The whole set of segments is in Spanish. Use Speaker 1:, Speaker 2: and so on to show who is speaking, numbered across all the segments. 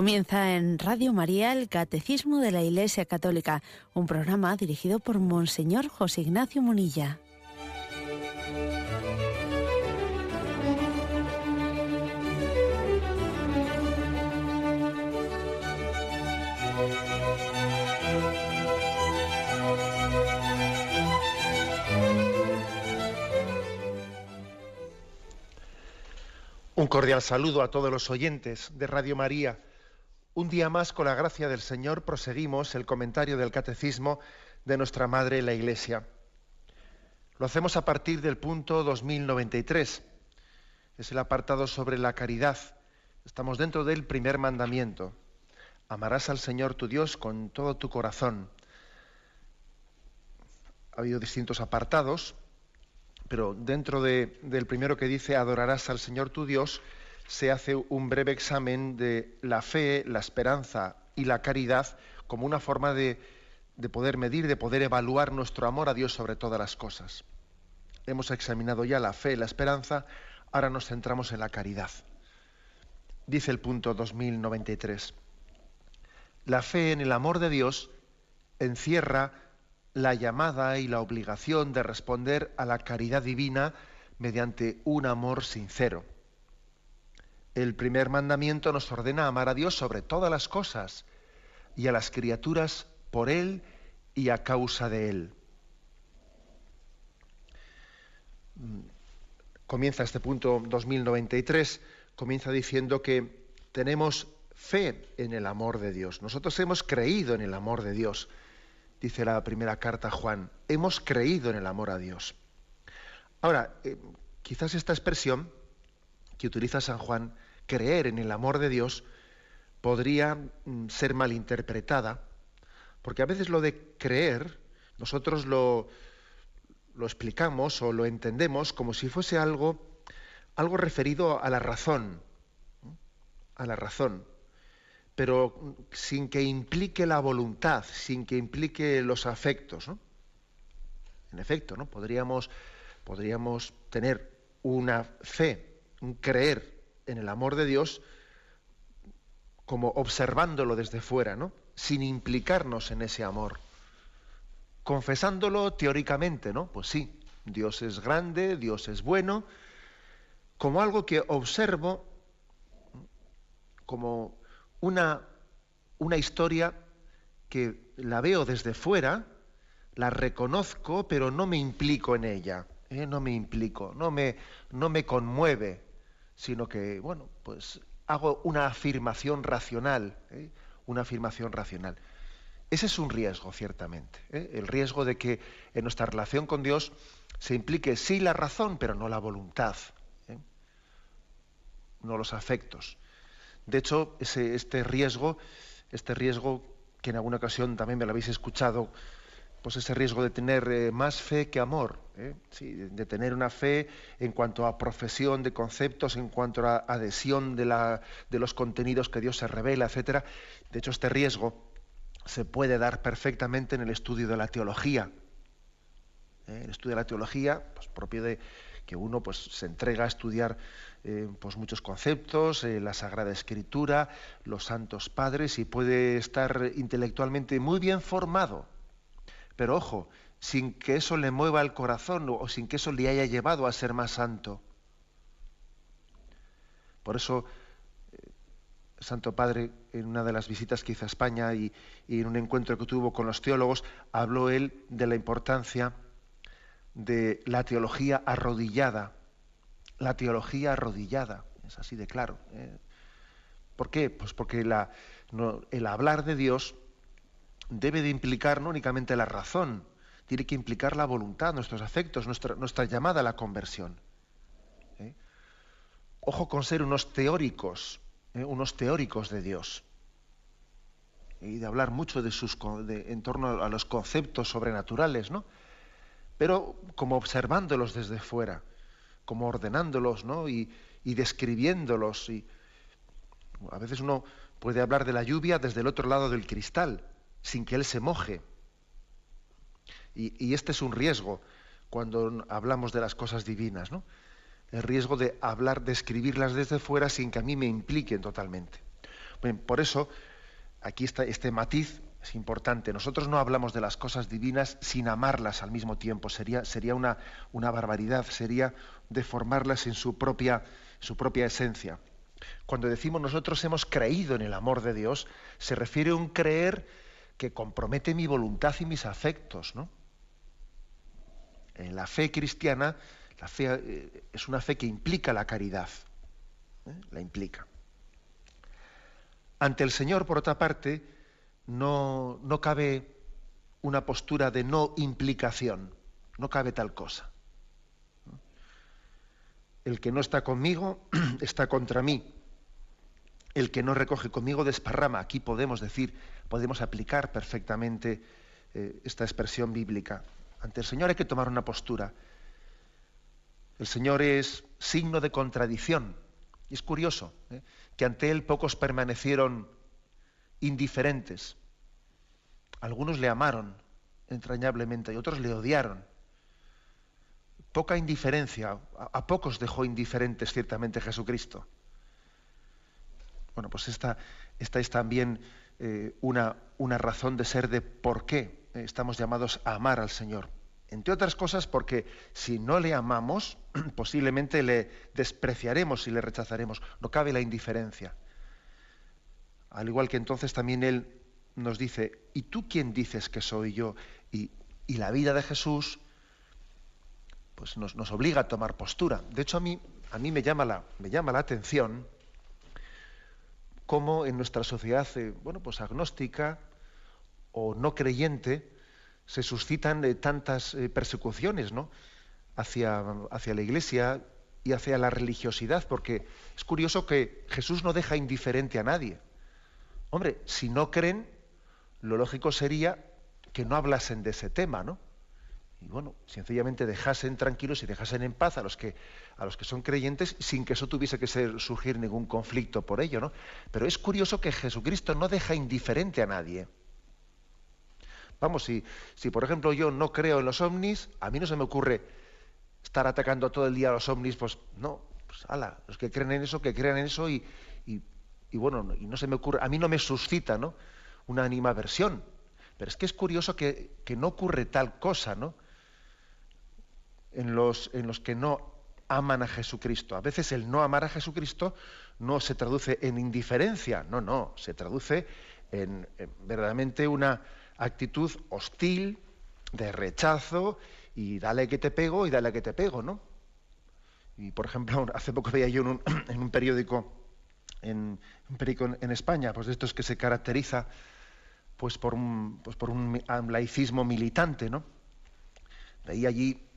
Speaker 1: Comienza en Radio María el Catecismo de la Iglesia Católica, un programa dirigido por Monseñor José Ignacio Munilla.
Speaker 2: Un cordial saludo a todos los oyentes de Radio María un día más, con la gracia del Señor, proseguimos el comentario del Catecismo de nuestra Madre la Iglesia. Lo hacemos a partir del punto 2093. Es el apartado sobre la caridad. Estamos dentro del primer mandamiento. Amarás al Señor tu Dios con todo tu corazón. Ha habido distintos apartados, pero dentro del primero que dice adorarás al Señor tu Dios, se hace un breve examen de la fe, la esperanza y la caridad como una forma de, poder medir, de poder evaluar nuestro amor a Dios sobre todas las cosas. Hemos examinado ya la fe, la esperanza, ahora nos centramos en la caridad. Dice el punto 2093. La fe en el amor de Dios encierra la llamada y la obligación de responder a la caridad divina mediante un amor sincero el primer mandamiento nos ordena amar a Dios sobre todas las cosas y a las criaturas por Él y a causa de Él. Mm, comienza este punto 2093, comienza diciendo que tenemos fe en el amor de Dios. Nosotros hemos creído en el amor de Dios, dice la primera carta a Juan. Hemos creído en el amor a Dios. Ahora, eh, quizás esta expresión que utiliza San Juan, creer en el amor de Dios, podría mm, ser malinterpretada, porque a veces lo de creer, nosotros lo, lo explicamos o lo entendemos como si fuese algo, algo referido a la razón, a la razón, pero sin que implique la voluntad, sin que implique los afectos. En efecto, ¿no? podríamos, podríamos tener una fe un creer en el amor de Dios como observándolo desde fuera, ¿no? Sin implicarnos en ese amor. Confesándolo teóricamente, ¿no? Pues sí, Dios es grande, Dios es bueno, como algo que observo como una, una historia que la veo desde fuera, la reconozco, pero no me implico en ella. ¿eh? No me implico, no me, no me conmueve sino que, bueno, pues hago una afirmación racional, ¿eh? una afirmación racional. Ese es un riesgo, ciertamente, ¿eh? el riesgo de que en nuestra relación con Dios se implique sí la razón, pero no la voluntad, ¿eh? no los afectos. De hecho, ese, este riesgo, este riesgo que en alguna ocasión también me lo habéis escuchado, pues ese riesgo de tener eh, más fe que amor, ¿eh? de tener una fe en cuanto a profesión de conceptos, en cuanto a adhesión de, los contenidos que Dios se revela, etc. De hecho, este riesgo se puede dar perfectamente en el estudio de la teología. ¿eh? El estudio de la teología, pues propio de que uno pues, se entrega a estudiar pues, muchos conceptos, la Sagrada Escritura, los santos padres, y puede estar intelectualmente muy bien formado pero ojo, sin que eso le mueva el corazón o sin que eso le haya llevado a ser más santo. Por eso, eh, Santo Padre, en una de las visitas que hizo a España y, en un encuentro que tuvo con los teólogos, habló él de la importancia de la teología arrodillada. La teología arrodillada, es así de claro. ¿eh? ¿Por qué? Pues porque el hablar de Dios debe de implicar no únicamente la razón, tiene que implicar la voluntad, nuestros afectos, nuestra, llamada a la conversión. ¿eh? Ojo con ser unos teóricos, ¿eh? unos teóricos de Dios. Y de hablar mucho de sus, en torno a los conceptos sobrenaturales, ¿no? Pero como observándolos desde fuera, como ordenándolos, ¿no? Y, y describiéndolos. Y, a veces uno puede hablar de la lluvia desde el otro lado del cristal, sin que Él se moje. Y, este es un riesgo cuando hablamos de las cosas divinas, ¿no? El riesgo de hablar, de escribirlas desde fuera sin que a mí me impliquen totalmente. por eso, aquí está este matiz es importante. Nosotros no hablamos de las cosas divinas sin amarlas al mismo tiempo. Sería, sería una, una barbaridad, sería deformarlas en su propia, su propia esencia. Cuando decimos nosotros hemos creído en el amor de Dios, se refiere a un creer que compromete mi voluntad y mis afectos. ¿no? En la fe cristiana, la fe eh, es una fe que implica la caridad. ¿eh? La implica. Ante el Señor, por otra parte, no, no cabe una postura de no implicación, no cabe tal cosa. El que no está conmigo está contra mí. El que no recoge conmigo desparrama. Aquí podemos decir, podemos aplicar perfectamente eh, esta expresión bíblica. Ante el Señor hay que tomar una postura. El Señor es signo de contradicción. Y es curioso ¿eh? que ante Él pocos permanecieron indiferentes. Algunos le amaron entrañablemente y otros le odiaron. Poca indiferencia, a, pocos dejó indiferentes ciertamente Jesucristo. Bueno, pues esta, esta es también eh, una, una, razón de ser de por qué estamos llamados a amar al Señor. Entre otras cosas porque si no le amamos, posiblemente le despreciaremos y le rechazaremos. No cabe la indiferencia. Al igual que entonces también Él nos dice, ¿y tú quién dices que soy yo? Y, la vida de Jesús pues nos, obliga a tomar postura. De hecho, a mí, a mí me, llama la, me llama la atención cómo en nuestra sociedad, eh, bueno, pues agnóstica o no creyente, se suscitan eh, tantas eh, persecuciones ¿no? hacia, hacia la iglesia y hacia la religiosidad, porque es curioso que Jesús no deja indiferente a nadie. Hombre, si no creen, lo lógico sería que no hablasen de ese tema, ¿no? Y bueno, sencillamente dejasen tranquilos y dejasen en paz a los que, a los que son creyentes sin que eso tuviese que ser, surgir ningún conflicto por ello, ¿no? Pero es curioso que Jesucristo no deja indiferente a nadie. Vamos, si, si por ejemplo yo no creo en los ovnis, a mí no se me ocurre estar atacando todo el día a los ovnis, pues no, pues ala, los que creen en eso, que crean en eso y, y, y bueno, y no se me ocurre, a mí no me suscita, ¿no? una animaversión. Pero es que es curioso que, no ocurre tal cosa, ¿no? En los, en los que no aman a Jesucristo. A veces el no amar a Jesucristo no se traduce en indiferencia, no, no, se traduce en, verdaderamente una actitud hostil, de rechazo, y dale que te pego y dale que te pego, ¿no? Y por ejemplo, hace poco veía yo en un, en un periódico, en, periódico en España, pues de estos que se caracteriza pues por un, pues por un laicismo militante, ¿no? Veía allí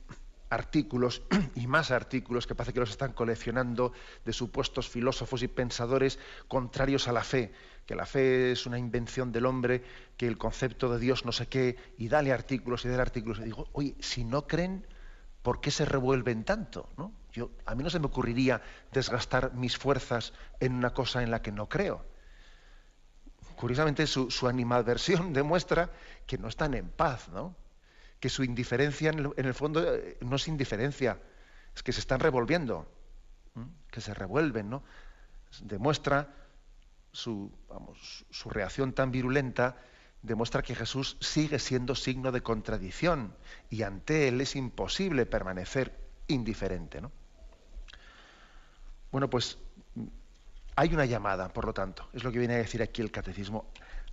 Speaker 2: artículos y más artículos que parece que los están coleccionando de supuestos filósofos y pensadores contrarios a la fe, que la fe es una invención del hombre, que el concepto de Dios no sé qué, y dale artículos y dale artículos. Y digo, oye, si no creen, ¿por qué se revuelven tanto? ¿no? Yo, a mí no se me ocurriría desgastar mis fuerzas en una cosa en la que no creo curiosamente su, animadversión demuestra que no están en paz, ¿no? Que su indiferencia en el, fondo eh, no es indiferencia, es que se están revolviendo, que se revuelven, ¿no? Demuestra su, vamos, su reacción tan virulenta, demuestra que Jesús sigue siendo signo de contradicción y ante él es imposible permanecer indiferente. ¿no? Bueno, pues hay una llamada, por lo tanto, es lo que viene a decir aquí el catecismo.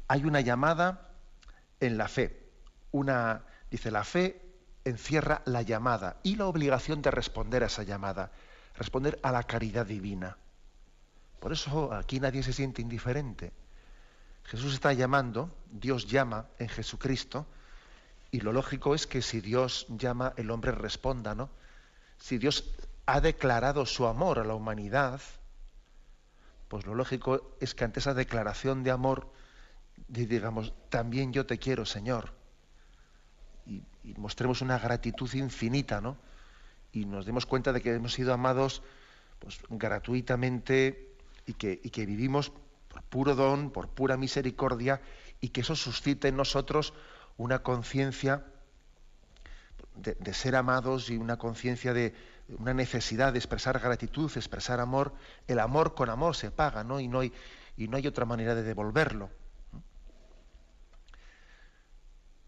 Speaker 2: Hay una llamada en la fe. Una, dice, la fe encierra la llamada y la obligación de responder a esa llamada, responder a la caridad divina. Por eso aquí nadie se siente indiferente. Jesús está llamando, Dios llama en Jesucristo, y lo lógico es que si Dios llama, el hombre responda, ¿no? Si Dios ha declarado su amor a la humanidad, pues lo lógico es que ante esa declaración de amor digamos, también yo te quiero, Señor. Y, mostremos una gratitud infinita, ¿no? Y nos demos cuenta de que hemos sido amados pues, gratuitamente y que, que vivimos por puro don, por pura misericordia, y que eso suscite en nosotros una conciencia de, ser amados y una conciencia de, una necesidad de expresar gratitud, expresar amor, el amor con amor se paga, ¿no? Y no hay, y no hay otra manera de devolverlo.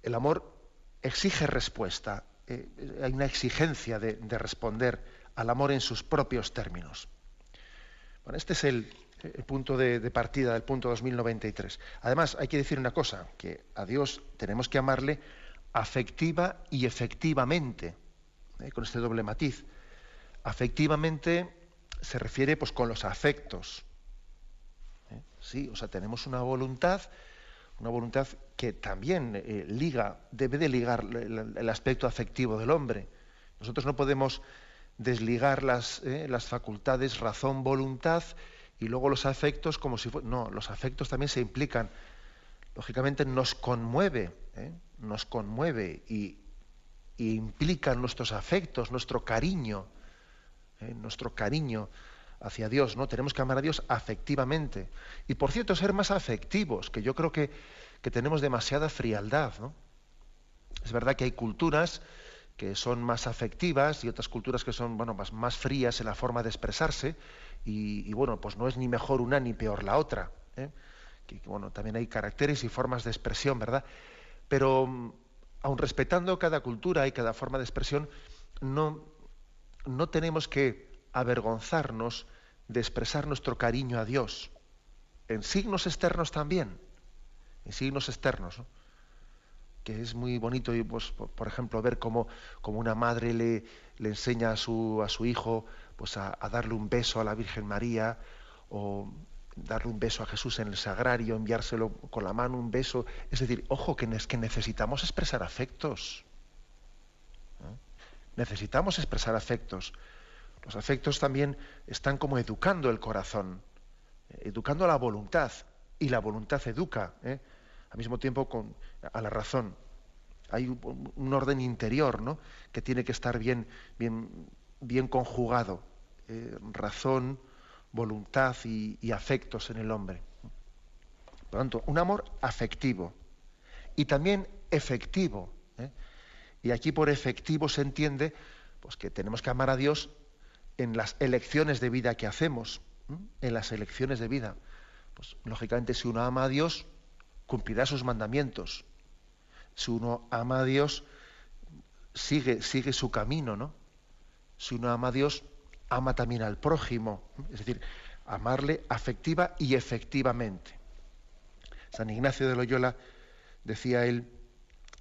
Speaker 2: El amor exige respuesta, eh, hay una exigencia de, responder al amor en sus propios términos. Bueno, este es el, punto de, partida del punto 2093. Además, hay que decir una cosa, que a Dios tenemos que amarle afectiva y efectivamente, eh, con este doble matiz. Afectivamente se refiere pues con los afectos. ¿eh? Sí, o sea, tenemos una voluntad, una voluntad que también eh, liga, debe de ligar el, aspecto afectivo del hombre. Nosotros no podemos desligar las, eh, las facultades razón, voluntad y luego los afectos como si fueran... No, los afectos también se implican. Lógicamente nos conmueve, nos conmueve y, y implican nuestros afectos, nuestro cariño nuestro cariño hacia Dios, ¿no? Tenemos que amar a Dios afectivamente. Y por cierto, ser más afectivos, que yo creo que, tenemos demasiada frialdad, ¿no? Es verdad que hay culturas que son más afectivas y otras culturas que son bueno, más, más frías en la forma de expresarse y, bueno, pues no es ni mejor una ni peor la otra. ¿eh? Que, bueno, también hay caracteres y formas de expresión, ¿verdad? Pero aun respetando cada cultura y cada forma de expresión, no, no tenemos que avergonzarnos de expresar nuestro cariño a Dios, en signos externos también, en signos externos, que es muy bonito, pues, por ejemplo, ver cómo, una madre le, le, enseña a su, a su hijo pues, a, darle un beso a la Virgen María, o darle un beso a Jesús en el sagrario, enviárselo con la mano, un beso. Es decir, ojo, que, que necesitamos expresar afectos. Necesitamos expresar afectos. Los afectos también están como educando el corazón, educando a la voluntad, y la voluntad educa, ¿eh? al mismo tiempo a la razón. Hay un, orden interior ¿no? que tiene que estar bien, bien, bien conjugado. Eh, razón, voluntad y, afectos en el hombre. Por lo tanto, un amor afectivo y también efectivo. ¿eh? Y aquí por efectivo se entiende pues, que tenemos que amar a Dios en las elecciones de vida que hacemos, en las elecciones de vida. Pues lógicamente si uno ama a Dios, cumplirá sus mandamientos. Si uno ama a Dios, sigue, sigue su camino, ¿no? Si uno ama a Dios, ama también al prójimo. Es decir, amarle afectiva y efectivamente. San Ignacio de Loyola decía él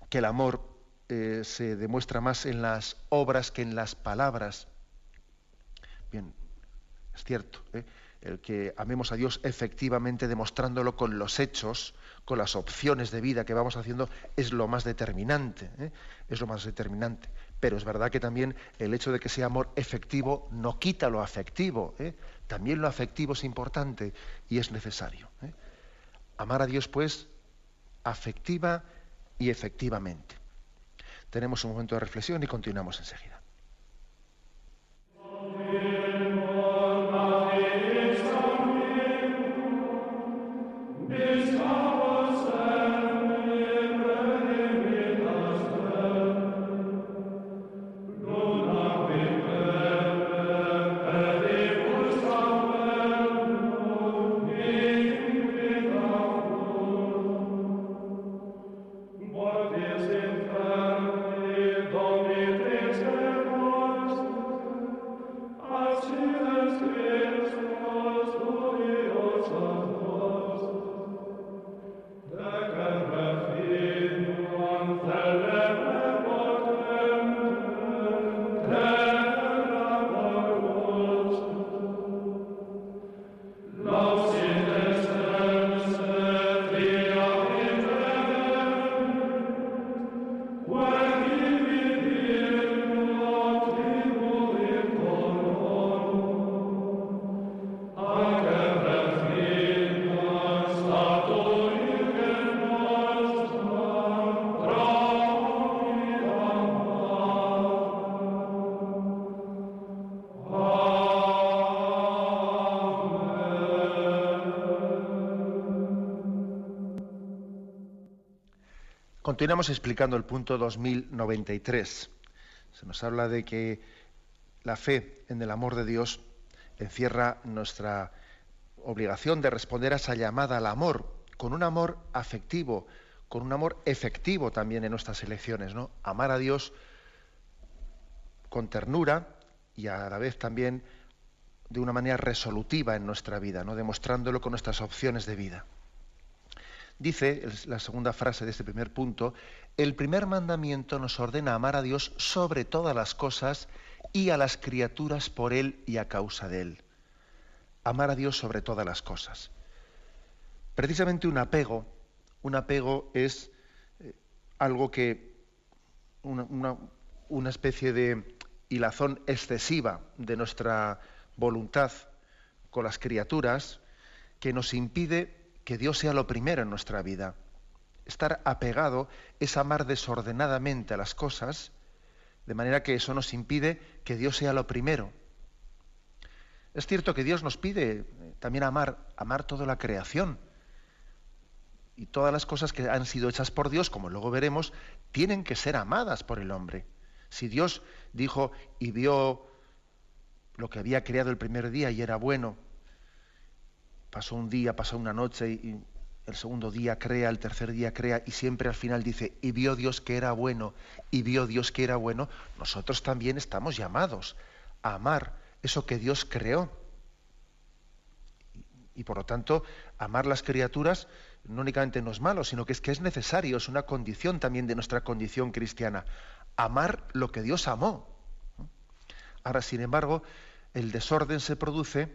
Speaker 2: que el amor eh, se demuestra más en las obras que en las palabras. Bien, es cierto, ¿eh? el que amemos a Dios efectivamente demostrándolo con los hechos, con las opciones de vida que vamos haciendo, es lo más determinante, ¿eh? es lo más determinante. Pero es verdad que también el hecho de que sea amor efectivo no quita lo afectivo, también lo afectivo es importante y es necesario. Amar a Dios, pues, afectiva y efectivamente. Tenemos un momento de reflexión y continuamos enseguida. Continuamos explicando el punto 2093. Se nos habla de que la fe en el amor de Dios encierra nuestra, obligación de responder a esa llamada al amor, con un amor afectivo, con un amor efectivo también en nuestras elecciones, ¿no? Amar a Dios con ternura y a la vez también de una manera resolutiva en nuestra vida, ¿no? demostrándolo con nuestras opciones de vida. Dice la segunda frase de este primer punto, el primer mandamiento nos ordena amar a Dios sobre todas las cosas y a las criaturas por Él y a causa de Él. Amar a Dios sobre todas las cosas. Precisamente un apego, un apego es eh, algo que, una, una especie de hilazón excesiva de nuestra voluntad con las criaturas que nos impide que Dios sea lo primero en nuestra vida. Estar apegado es amar desordenadamente a las cosas, de manera que eso nos impide que Dios sea lo primero. Es cierto que Dios nos pide eh, también amar, amar toda la creación. Y todas las cosas que han sido hechas por Dios, como luego veremos, tienen que ser amadas por el hombre. Si Dios dijo y vio lo que había creado el primer día y era bueno, pasó un día, pasó una noche y, el segundo día crea, el tercer día crea y siempre al final dice, y vio Dios que era bueno, y vio Dios que era bueno, nosotros también estamos llamados a amar eso que Dios creó. Y, por lo tanto, amar las criaturas no únicamente no es malo, sino que es que es necesario, es una condición también de nuestra condición cristiana. Amar lo que Dios amó. Ahora, sin embargo, el desorden se produce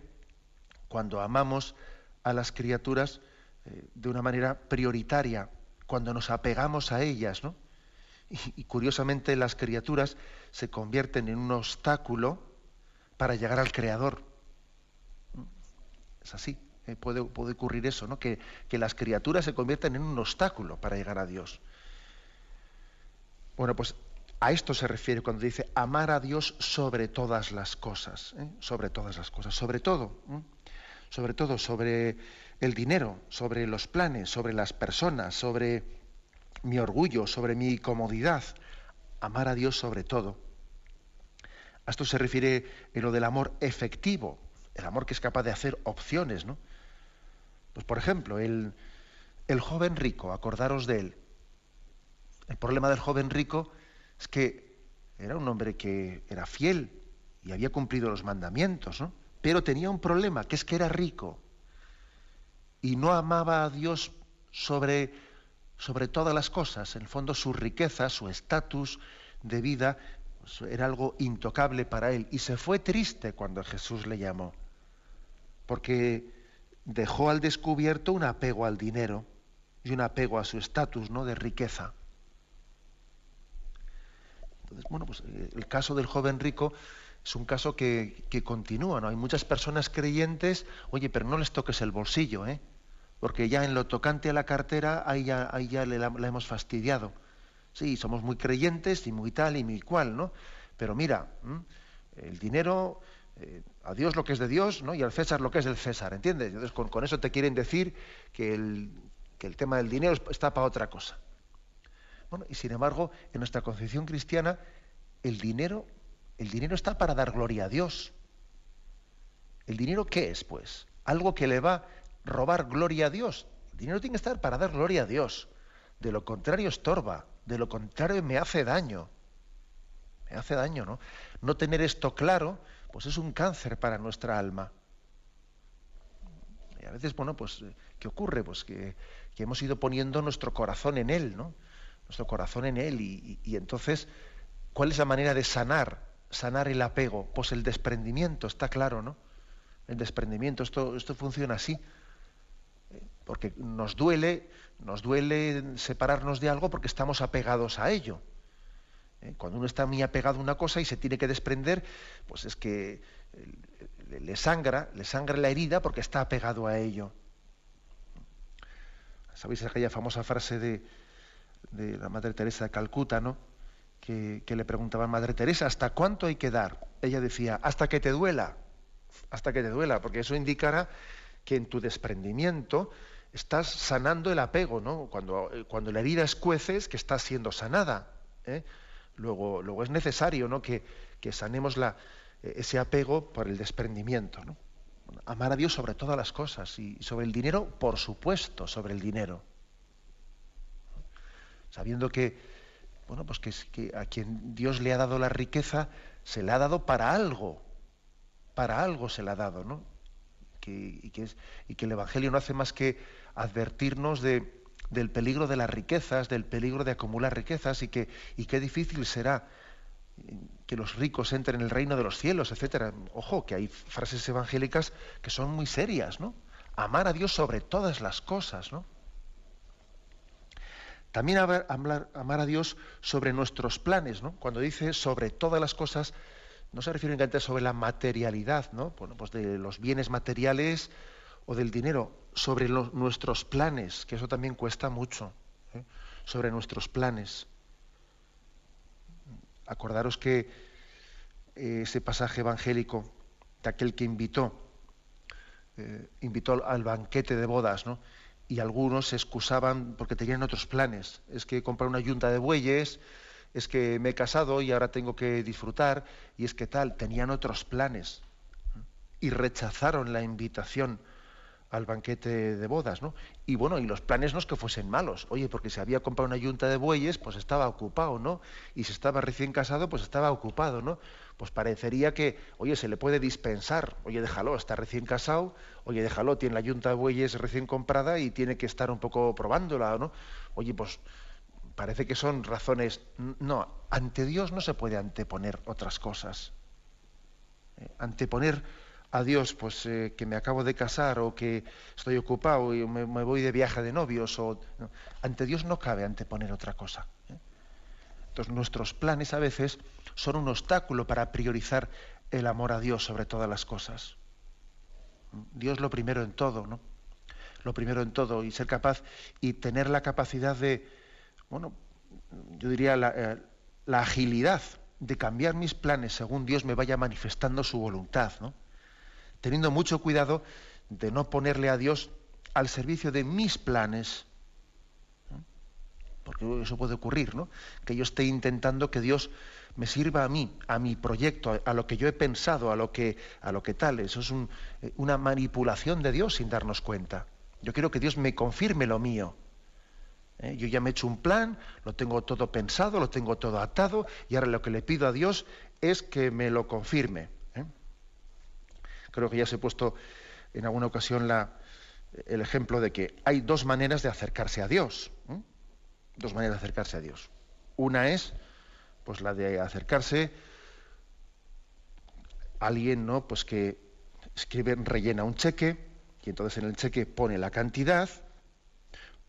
Speaker 2: cuando amamos a las criaturas eh, de una manera prioritaria, cuando nos apegamos a ellas, ¿no? Y, curiosamente las criaturas se convierten en un obstáculo para llegar al Creador. Es así, eh, puede, ocurrir eso, ¿no? Que, que las criaturas se convierten en un obstáculo para llegar a Dios. Bueno, pues a esto se refiere cuando dice amar a Dios sobre todas las cosas, ¿eh? sobre todas las cosas, sobre todo sobre todo sobre el dinero, sobre los planes, sobre las personas, sobre mi orgullo, sobre mi comodidad. Amar a Dios sobre todo. A esto se refiere en lo del amor efectivo, el amor que es capaz de hacer opciones, ¿no? Pues por ejemplo, el, el joven rico, acordaros de él. El problema del joven rico es que era un hombre que era fiel y había cumplido los mandamientos, ¿no? Pero tenía un problema, que es que era rico y no amaba a Dios sobre, sobre todas las cosas. En el fondo su riqueza, su estatus de vida pues, era algo intocable para él y se fue triste cuando Jesús le llamó, porque dejó al descubierto un apego al dinero y un apego a su estatus ¿no? de riqueza. Entonces, bueno, pues eh, el caso del joven rico es un caso que, continúa, ¿no? Hay muchas personas creyentes, oye, pero no les toques el bolsillo, ¿eh? Porque ya en lo tocante a la cartera, ahí ya, le, la, hemos fastidiado. Sí, somos muy creyentes y muy tal y muy cual, ¿no? Pero mira, el dinero, eh, a Dios lo que es de Dios, ¿no? Y al César lo que es del César, ¿entiendes? Entonces con, con eso te quieren decir que el, que el tema del dinero está para otra cosa. Bueno, y sin embargo, en nuestra concepción cristiana, el dinero el dinero está para dar gloria a Dios. ¿El dinero qué es, pues? Algo que le va a robar gloria a Dios. El dinero tiene que estar para dar gloria a Dios. De lo contrario estorba, de lo contrario me hace daño. Me hace daño, ¿no? No tener esto claro, pues es un cáncer para nuestra alma. Y a veces, bueno, pues, ¿qué ocurre? Pues que, hemos ido poniendo nuestro corazón en Él, ¿no? Nuestro corazón en Él. y entonces, ¿cuál es la manera de sanar sanar el apego? Pues el desprendimiento, está claro, ¿no? El desprendimiento, esto, esto funciona así. Porque nos duele, nos duele separarnos de algo porque estamos apegados a ello. ¿Eh? Cuando uno está muy apegado a una cosa y se tiene que desprender, pues es que le sangra, le sangra la herida porque está apegado a ello. ¿Sabéis aquella famosa frase de, de la Madre Teresa de Calcuta, ¿no? Que, le preguntaban, Madre Teresa, ¿hasta cuánto hay que dar? Ella decía, hasta que te duela, hasta que te duela, porque eso indicará que en tu desprendimiento estás sanando el apego, ¿no? Cuando, eh, cuando la herida escueces, que está siendo sanada. ¿eh? Luego, luego es necesario ¿no? que, sanemos la, eh, ese apego por el desprendimiento. ¿no? amar a Dios sobre todas las cosas y sobre el dinero, por supuesto, sobre el dinero. Sabiendo que, bueno, pues que, a quien Dios le ha dado la riqueza, se le ha dado para algo, para algo se le ha dado, ¿no? y, que y que el Evangelio no hace más que advertirnos de, del peligro de las riquezas, del peligro de acumular riquezas y que y qué difícil será que los ricos entren en el reino de los cielos, etcétera. Ojo, que hay frases evangélicas que son muy serias, ¿no? Amar a Dios sobre todas las cosas, ¿no? También amar a Dios sobre nuestros planes, ¿no? Cuando dice sobre todas las cosas, no se refiere únicamente sobre la materialidad, ¿no? Bueno, pues de los bienes materiales o del dinero, sobre nuestros planes, que eso también cuesta mucho, ¿eh? sobre nuestros planes. Acordaros que eh, ese pasaje evangélico de aquel que invitó, eh, invitó al banquete de bodas, ¿no? Y algunos se excusaban porque tenían otros planes. Es que comprar una yunta de bueyes, es que me he casado y ahora tengo que disfrutar, y es que tal, tenían otros planes. Y rechazaron la invitación al banquete de bodas, ¿no? Y bueno, y los planes no es que fuesen malos, oye, porque si había comprado una yunta de bueyes, pues estaba ocupado, ¿no? Y si estaba recién casado, pues estaba ocupado, ¿no? Pues parecería que, oye, se le puede dispensar, oye, déjalo, está recién casado, oye, déjalo, tiene la yunta de bueyes recién comprada y tiene que estar un poco probándola, ¿no? Oye, pues parece que son razones, no, ante Dios no se puede anteponer otras cosas. ¿eh? Anteponer a Dios, pues eh, que me acabo de casar o que estoy ocupado y me, voy de viaje de novios, o ante Dios no cabe anteponer otra cosa. ¿eh? Entonces nuestros planes a veces son un obstáculo para priorizar el amor a Dios sobre todas las cosas. Dios lo primero en todo, ¿no? Lo primero en todo y ser capaz y tener la capacidad de, bueno, yo diría la, eh, la agilidad de cambiar mis planes según Dios me vaya manifestando su voluntad, ¿no? Teniendo mucho cuidado de no ponerle a Dios al servicio de mis planes. Porque eso puede ocurrir, ¿no? Que yo esté intentando que Dios me sirva a mí, a mi proyecto, a, lo que yo he pensado, a lo que, a lo que tal. Eso es eh, una manipulación de Dios sin darnos cuenta. Yo quiero que Dios me confirme lo mío. ¿eh? Yo ya me he hecho un plan, lo tengo todo pensado, lo tengo todo atado, y ahora lo que le pido a Dios es que me lo confirme creo que ya se he puesto en alguna ocasión el ejemplo de que hay dos maneras de acercarse a Dios. Dos maneras de acercarse a Dios. Una es pues la de acercarse a alguien, ¿no? Pues que escribe, rellena un cheque, y entonces en el cheque pone la cantidad,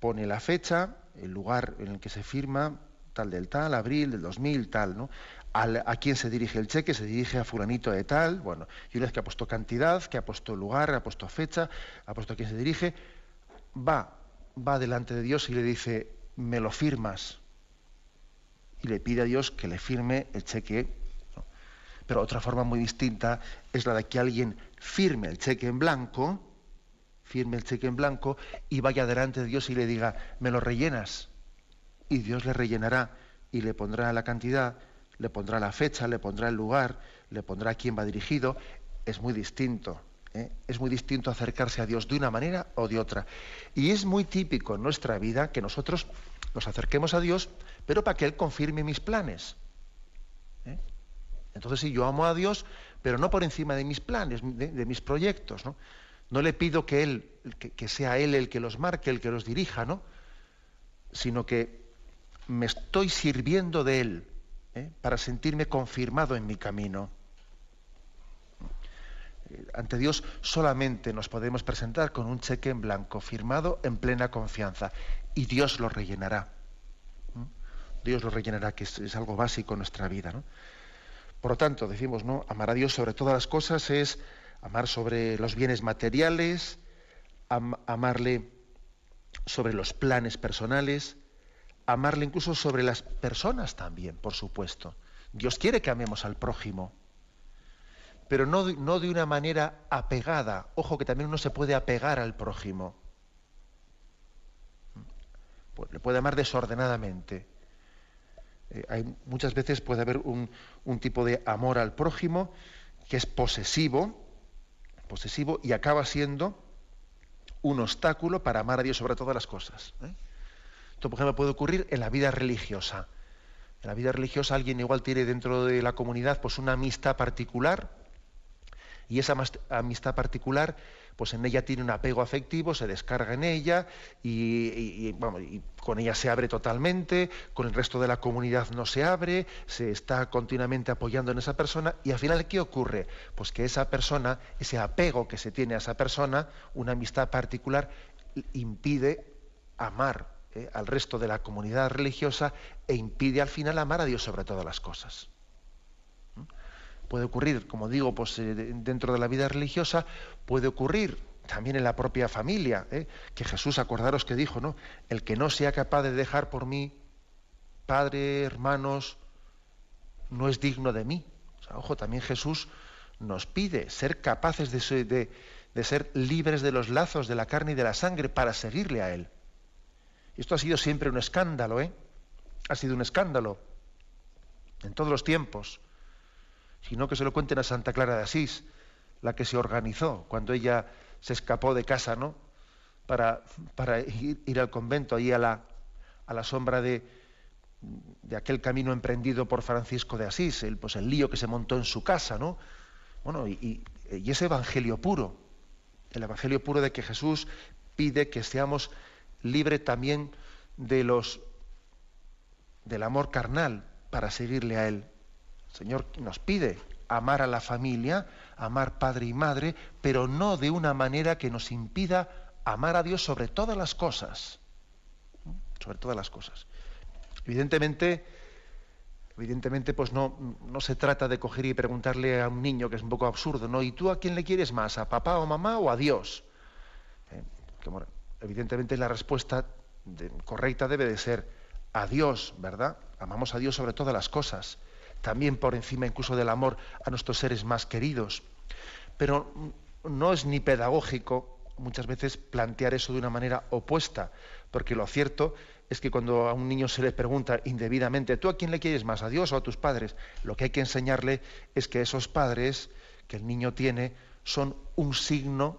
Speaker 2: pone la fecha, el lugar en el que se firma, tal del tal, abril del 2000, tal, ¿no? A quién se dirige el cheque, se dirige a fulanito de tal, bueno, y una vez que ha puesto cantidad, que ha puesto lugar, ha puesto fecha, ha puesto a quién se dirige, va, va delante de Dios y le dice, me lo firmas. Y le pide a Dios que le firme el cheque. Pero otra forma muy distinta es la de que alguien firme el cheque en blanco, firme el cheque en blanco y vaya delante de Dios y le diga, me lo rellenas. Y Dios le rellenará y le pondrá la cantidad le pondrá la fecha, le pondrá el lugar, le pondrá a quién va dirigido, es muy distinto. ¿eh? Es muy distinto acercarse a Dios de una manera o de otra. Y es muy típico en nuestra vida que nosotros nos acerquemos a Dios, pero para que Él confirme mis planes. ¿eh? Entonces, sí, yo amo a Dios, pero no por encima de mis planes, de, mis proyectos. ¿no? le pido que Él, que, sea Él el que los marque, el que los dirija, ¿no? sino que me estoy sirviendo de Él ¿eh? para sentirme confirmado en mi camino. Eh, ante Dios solamente nos podemos presentar con un cheque en blanco, firmado en plena confianza, y Dios lo rellenará. Dios lo rellenará, que es, algo básico en nuestra vida. Por lo tanto, decimos, ¿no? Amar a Dios sobre todas las cosas es amar sobre los bienes materiales, amarle sobre los planes personales, amarle incluso sobre las personas también, por supuesto. Dios quiere que amemos al prójimo, pero no, no de una manera apegada. Ojo que también uno se puede apegar al prójimo. Pues le puede amar desordenadamente. Eh, hay, muchas veces puede haber un, un tipo de amor al prójimo que es posesivo, posesivo y acaba siendo un obstáculo para amar a Dios sobre todas las cosas. ¿eh? Esto, por ejemplo, puede ocurrir en la vida religiosa. En la vida religiosa alguien igual tiene dentro de la comunidad pues una amistad particular y esa amistad particular pues en ella tiene un apego afectivo, se descarga en ella y, con ella se abre totalmente, con el resto de la comunidad no se abre, se está continuamente apoyando en esa persona y al final ¿qué ocurre? Pues que esa persona, ese apego que se tiene a esa persona, una amistad particular, impide amar eh, al resto de la comunidad religiosa e impide al final amar a Dios sobre todas las cosas puede ocurrir, como digo, pues, eh, dentro de la vida religiosa, puede ocurrir también en la propia familia, ¿eh? que Jesús, acordaros que dijo, ¿no? El que no sea capaz de dejar por mí padre, hermanos, no es digno de mí. ojo, también Jesús nos pide ser capaces de, de, ser libres de los lazos de la carne y de la sangre para seguirle a Él. Esto ha sido siempre un escándalo, ¿eh? Ha sido un escándalo en todos los tiempos sino que se lo cuenten a Santa Clara de Asís, la que se organizó cuando ella se escapó de casa, ¿no? Para, para ir, al convento, ahí a la, a la sombra de, de aquel camino emprendido por Francisco de Asís, el, pues el lío que se montó en su casa, ¿no? Bueno, y, y, ese evangelio puro, el evangelio puro de que Jesús pide que seamos libres también de los del amor carnal para seguirle a Él. Señor nos pide amar a la familia, amar padre y madre, pero no de una manera que nos impida amar a Dios sobre todas las cosas. Sobre todas las cosas. Evidentemente, evidentemente, pues no, no se trata de coger y preguntarle a un niño, que es un poco absurdo, ¿no? ¿Y tú a quién le quieres más? ¿A papá o mamá o a Dios? Eh, evidentemente la respuesta correcta debe de ser a Dios, ¿verdad? Amamos a Dios sobre todas las cosas también por encima incluso del amor a nuestros seres más queridos. Pero no es ni pedagógico muchas veces plantear eso de una manera opuesta, porque lo cierto es que cuando a un niño se le pregunta indebidamente, ¿tú a quién le quieres más, a Dios o a tus padres? Lo que hay que enseñarle es que esos padres que el niño tiene son un signo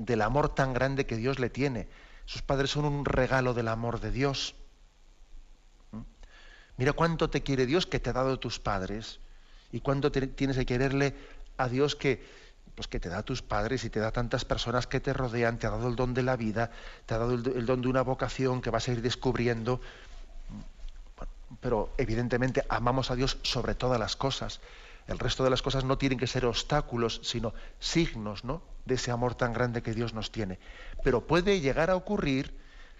Speaker 2: del amor tan grande que Dios le tiene. Sus padres son un regalo del amor de Dios. Mira cuánto te quiere Dios que te ha dado tus padres y cuánto tienes que quererle a Dios que, pues que te da a tus padres y te da tantas personas que te rodean, te ha dado el don de la vida, te ha dado el, don de una vocación que vas a ir descubriendo. pero evidentemente amamos a Dios sobre todas las cosas. El resto de las cosas no tienen que ser obstáculos, sino signos ¿no? de ese amor tan grande que Dios nos tiene. Pero puede llegar a ocurrir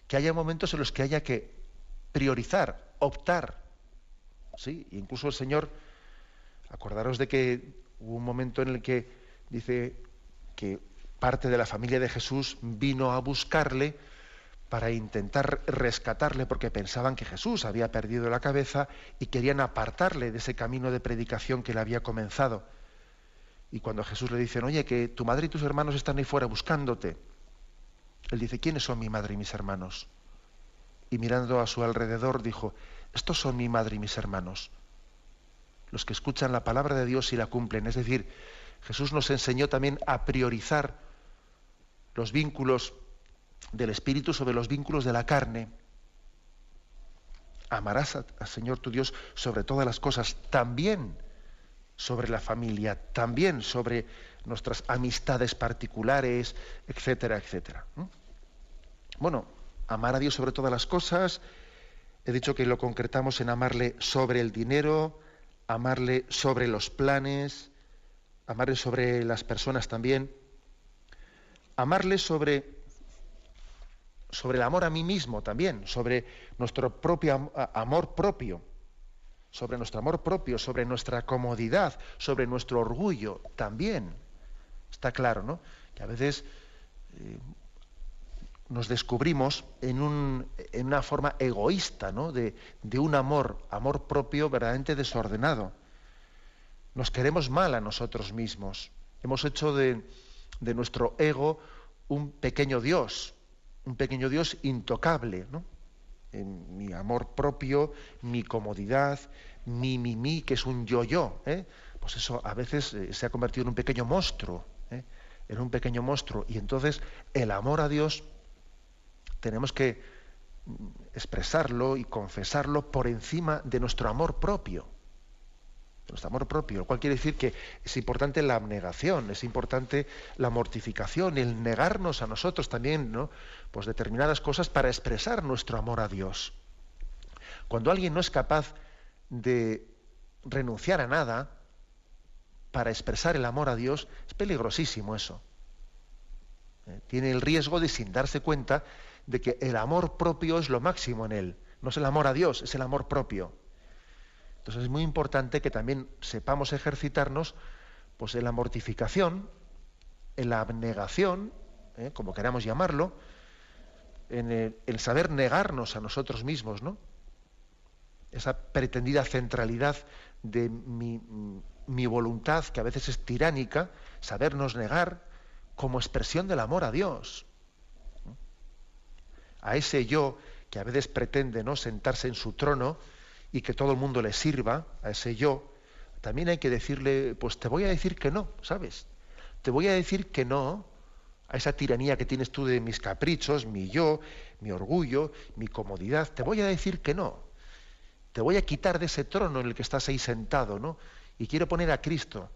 Speaker 2: que haya momentos en los que haya que priorizar, optar Sí, incluso el Señor, acordaros de que hubo un momento en el que dice que parte de la familia de Jesús vino a buscarle para intentar rescatarle porque pensaban que Jesús había perdido la cabeza y querían apartarle de ese camino de predicación que le había comenzado. Y cuando Jesús le dice, oye, que tu madre y tus hermanos están ahí fuera buscándote, él dice, ¿quiénes son mi madre y mis hermanos? Y mirando a su alrededor dijo, estos son mi madre y mis hermanos, los que escuchan la palabra de Dios y la cumplen. Es decir, Jesús nos enseñó también a priorizar los vínculos del Espíritu sobre los vínculos de la carne. Amarás al Señor tu Dios sobre todas las cosas, también sobre la familia, también sobre nuestras amistades particulares, etcétera, etcétera. Bueno, amar a Dios sobre todas las cosas He dicho que lo concretamos en amarle sobre el dinero, amarle sobre los planes, amarle sobre las personas también, amarle sobre, sobre el amor a mí mismo también, sobre nuestro propio amor propio, sobre nuestro amor propio, sobre nuestra comodidad, sobre nuestro orgullo también. Está claro, ¿no? Que a veces eh, nos descubrimos en, una forma egoísta, ¿no? de, un amor, amor propio verdaderamente desordenado. Nos queremos mal a nosotros mismos. Hemos hecho de, nuestro ego un pequeño Dios, un pequeño Dios intocable. ¿no? En mi amor propio, mi comodidad, mi mi, mi que es un yo-yo. ¿eh? Pues eso a veces eh, se ha convertido en un pequeño monstruo. ¿eh? en un pequeño monstruo. Y entonces el amor a Dios tenemos que expresarlo y confesarlo por encima de nuestro amor propio. Nuestro amor propio, lo cual quiere decir que es importante la abnegación, es importante la mortificación, el negarnos a nosotros también, ¿no? Pues determinadas cosas para expresar nuestro amor a Dios. Cuando alguien no es capaz de renunciar a nada para expresar el amor a Dios, es peligrosísimo eso. ¿Eh? Tiene el riesgo de, sin darse cuenta, de que el amor propio es lo máximo en él. No es el amor a Dios, es el amor propio. Entonces es muy importante que también sepamos ejercitarnos pues, en la mortificación, en la abnegación, ¿eh? como queramos llamarlo, en el, saber negarnos a nosotros mismos, ¿no? Esa pretendida centralidad de mi, mi voluntad, que a veces es tiránica, sabernos negar como expresión del amor a Dios a ese yo que a veces pretende ¿no? sentarse en su trono y que todo el mundo le sirva, a ese yo, también hay que decirle, pues te voy a decir que no, ¿sabes? Te voy a decir que no a esa tiranía que tienes tú de mis caprichos, mi yo, mi orgullo, mi comodidad, te voy a decir que no. Te voy a quitar de ese trono en el que estás ahí sentado, ¿no? Y quiero poner a Cristo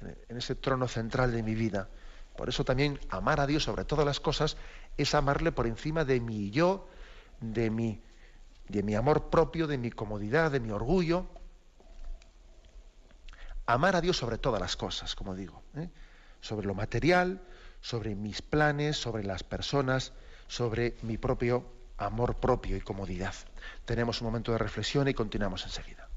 Speaker 2: en ese trono central de mi vida. Por eso también amar a Dios sobre todas las cosas es amarle por encima de mi yo, de mi, de mi amor propio, de mi comodidad, de mi orgullo. Amar a Dios sobre todas las cosas, como digo, ¿eh? sobre lo material, sobre mis planes, sobre las personas, sobre mi propio amor propio y comodidad. Tenemos un momento de reflexión y continuamos enseguida.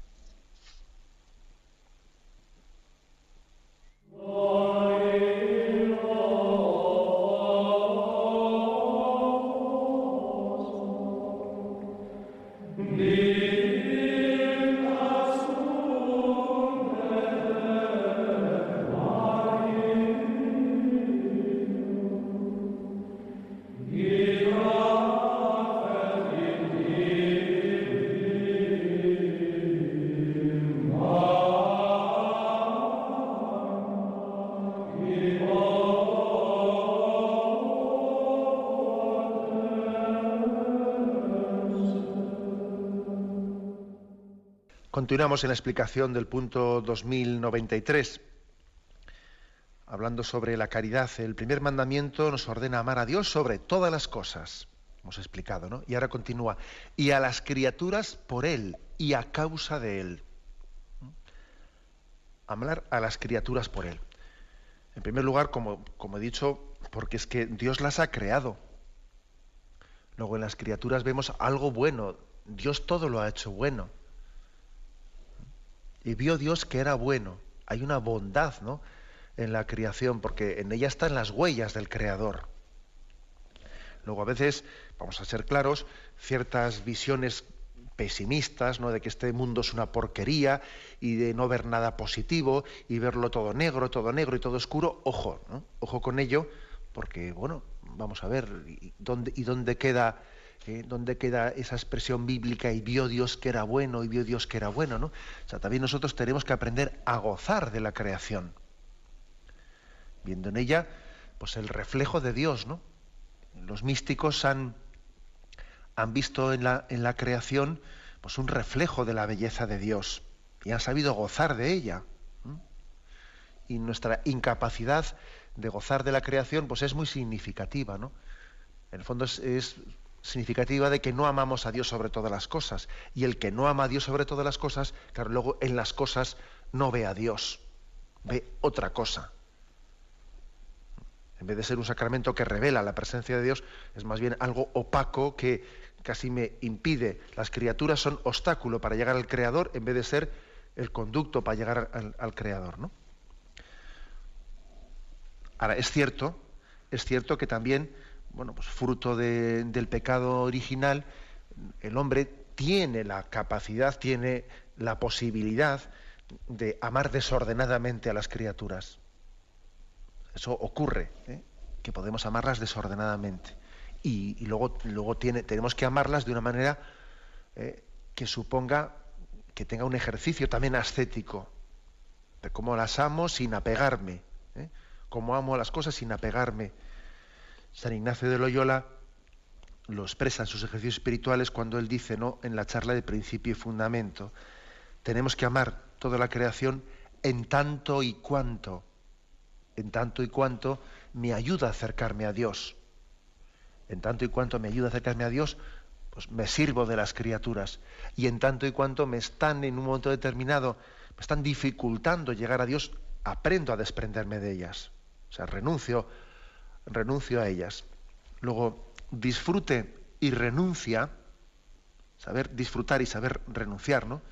Speaker 2: Continuamos en la explicación del punto 2093, hablando sobre la caridad. El primer mandamiento nos ordena amar a Dios sobre todas las cosas. Hemos explicado, ¿no? Y ahora continúa. Y a las criaturas por Él y a causa de Él. Amar a las criaturas por Él. En primer lugar, como, como he dicho, porque es que Dios las ha creado. Luego en las criaturas vemos algo bueno. Dios todo lo ha hecho bueno y vio Dios que era bueno. Hay una bondad ¿no? en la creación, porque en ella están las huellas del Creador. Luego a veces, vamos a ser claros, ciertas visiones pesimistas, ¿no? de que este mundo es una porquería y de no ver nada positivo y verlo todo negro, todo negro y todo oscuro, ojo, ¿no? ojo con ello, porque bueno, vamos a ver, dónde, y dónde queda ¿eh? ¿Dónde queda esa expresión bíblica y vio Dios que era bueno y vio Dios que era bueno? ¿no? O sea, también nosotros tenemos que aprender a gozar de la creación, viendo en ella pues el reflejo de Dios. ¿no? Los místicos han, han visto en la, en la creación pues un reflejo de la belleza de Dios y han sabido gozar de ella. Y nuestra incapacidad de gozar de la creación pues es muy significativa. ¿no? En el fondo es significativa de que no amamos a Dios sobre todas las cosas. Y el que no ama a Dios sobre todas las cosas, claro, luego en las cosas no ve a Dios, ve otra cosa. En vez de ser un sacramento que revela la presencia de Dios, es más bien algo opaco que casi me impide. Las criaturas son obstáculo para llegar al Creador en vez de ser el conducto para llegar al, al Creador. ¿no? Ahora, es cierto, es cierto que también bueno, pues fruto del pecado original, el hombre tiene la capacidad, tiene la posibilidad de amar desordenadamente a las criaturas. Eso ocurre, ¿eh? que podemos amarlas desordenadamente. Y, luego, luego tenemos que amarlas de una manera ¿eh? que suponga que tenga un ejercicio también ascético, de cómo las amo sin apegarme, ¿eh? como amo a las cosas sin apegarme. San Ignacio de Loyola lo expresa en sus ejercicios espirituales cuando él dice, ¿no? en la charla de principio y fundamento, tenemos que amar toda la creación en tanto y cuanto, en tanto y cuanto me ayuda a acercarme a Dios. En tanto y cuanto me ayuda a acercarme a Dios, pues me sirvo de las criaturas. Y en tanto y cuanto me están en un momento determinado, me están dificultando llegar a Dios, aprendo a desprenderme de ellas. O sea, renuncio, renuncio a ellas. Luego, disfrute y renuncia, saber disfrutar y saber renunciar, ¿no?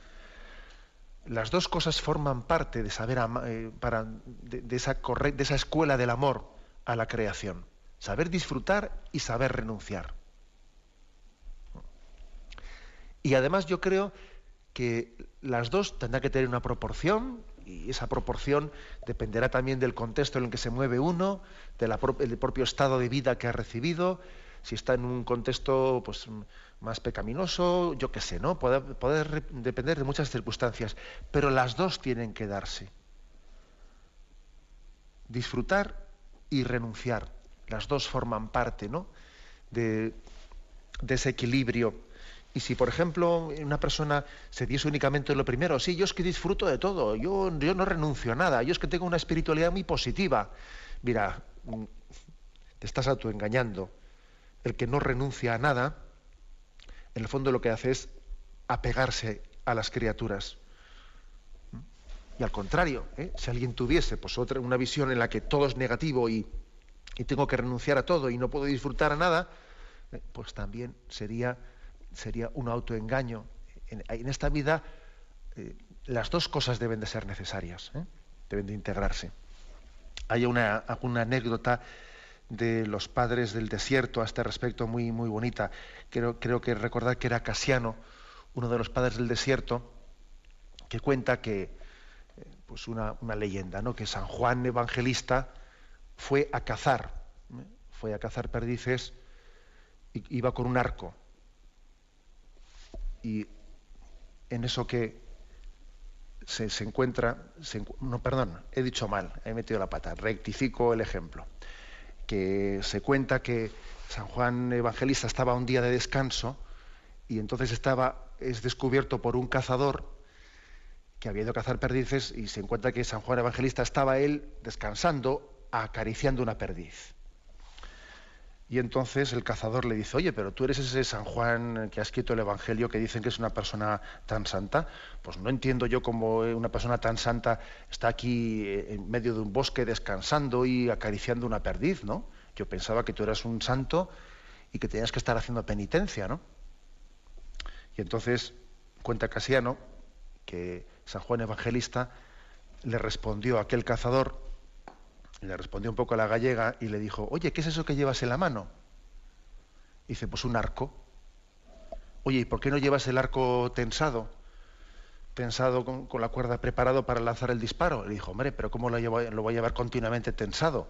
Speaker 2: Las dos cosas forman parte de saber eh, para, de, esa de esa escuela del amor a la creación. Saber disfrutar y saber renunciar. Y además yo creo que las dos tendrán que tener una proporción y esa proporción dependerá también del contexto en el que se mueve uno, del propio estado de vida que ha recibido, si está en un contexto pues, más pecaminoso, yo qué sé, ¿no? Puede, poder depender de muchas circunstancias, pero las dos tienen que darse. Disfrutar y renunciar, las dos forman parte ¿no? de, de ese equilibrio y si, por ejemplo, una persona se diese únicamente lo primero, sí, yo es que disfruto de todo, yo, yo no renuncio a nada, yo es que tengo una espiritualidad muy positiva. Mira, mm, te estás autoengañando. El que no renuncia a nada, en el fondo lo que hace es apegarse a las criaturas. Y al contrario, ¿eh? si alguien tuviese pues, otra, una visión en la que todo es negativo y, y tengo que renunciar a todo y no puedo disfrutar a nada, eh, pues también sería sería un autoengaño. En, esta vida eh, las dos cosas deben de ser necesarias, ¿eh? deben de integrarse. Hay una, anécdota de los padres del desierto a este respecto muy, muy bonita. Creo, creo que recordar que era Casiano, uno de los padres del desierto, que cuenta que, eh, pues una, una, leyenda, ¿no? que San Juan Evangelista fue a cazar, fue a cazar perdices, iba con un arco y en eso que se, encuentra, no, perdón, he dicho mal, he metido la pata, rectifico el ejemplo, que se cuenta que San Juan Evangelista estaba un día de descanso y entonces estaba, es descubierto por un cazador que había ido a cazar perdices y se encuentra que San Juan Evangelista estaba él descansando, acariciando una perdiz. Y entonces el cazador le dice, oye, pero tú eres ese San Juan que ha escrito el Evangelio que dicen que es una persona tan santa. Pues no entiendo yo cómo una persona tan santa está aquí eh, en medio de un bosque descansando y acariciando una perdiz, ¿no? Yo pensaba que tú eras un santo y que tenías que estar haciendo penitencia, ¿no? Y entonces cuenta Casiano que San Juan Evangelista le respondió a aquel cazador le respondió un poco a la gallega y le dijo, oye, ¿qué es eso que llevas en la mano? dice, pues un arco. Oye, ¿y por qué no llevas el arco tensado? Tensado con, la cuerda preparado para lanzar el disparo. Le dijo, hombre, pero ¿cómo lo, voy a llevar continuamente tensado?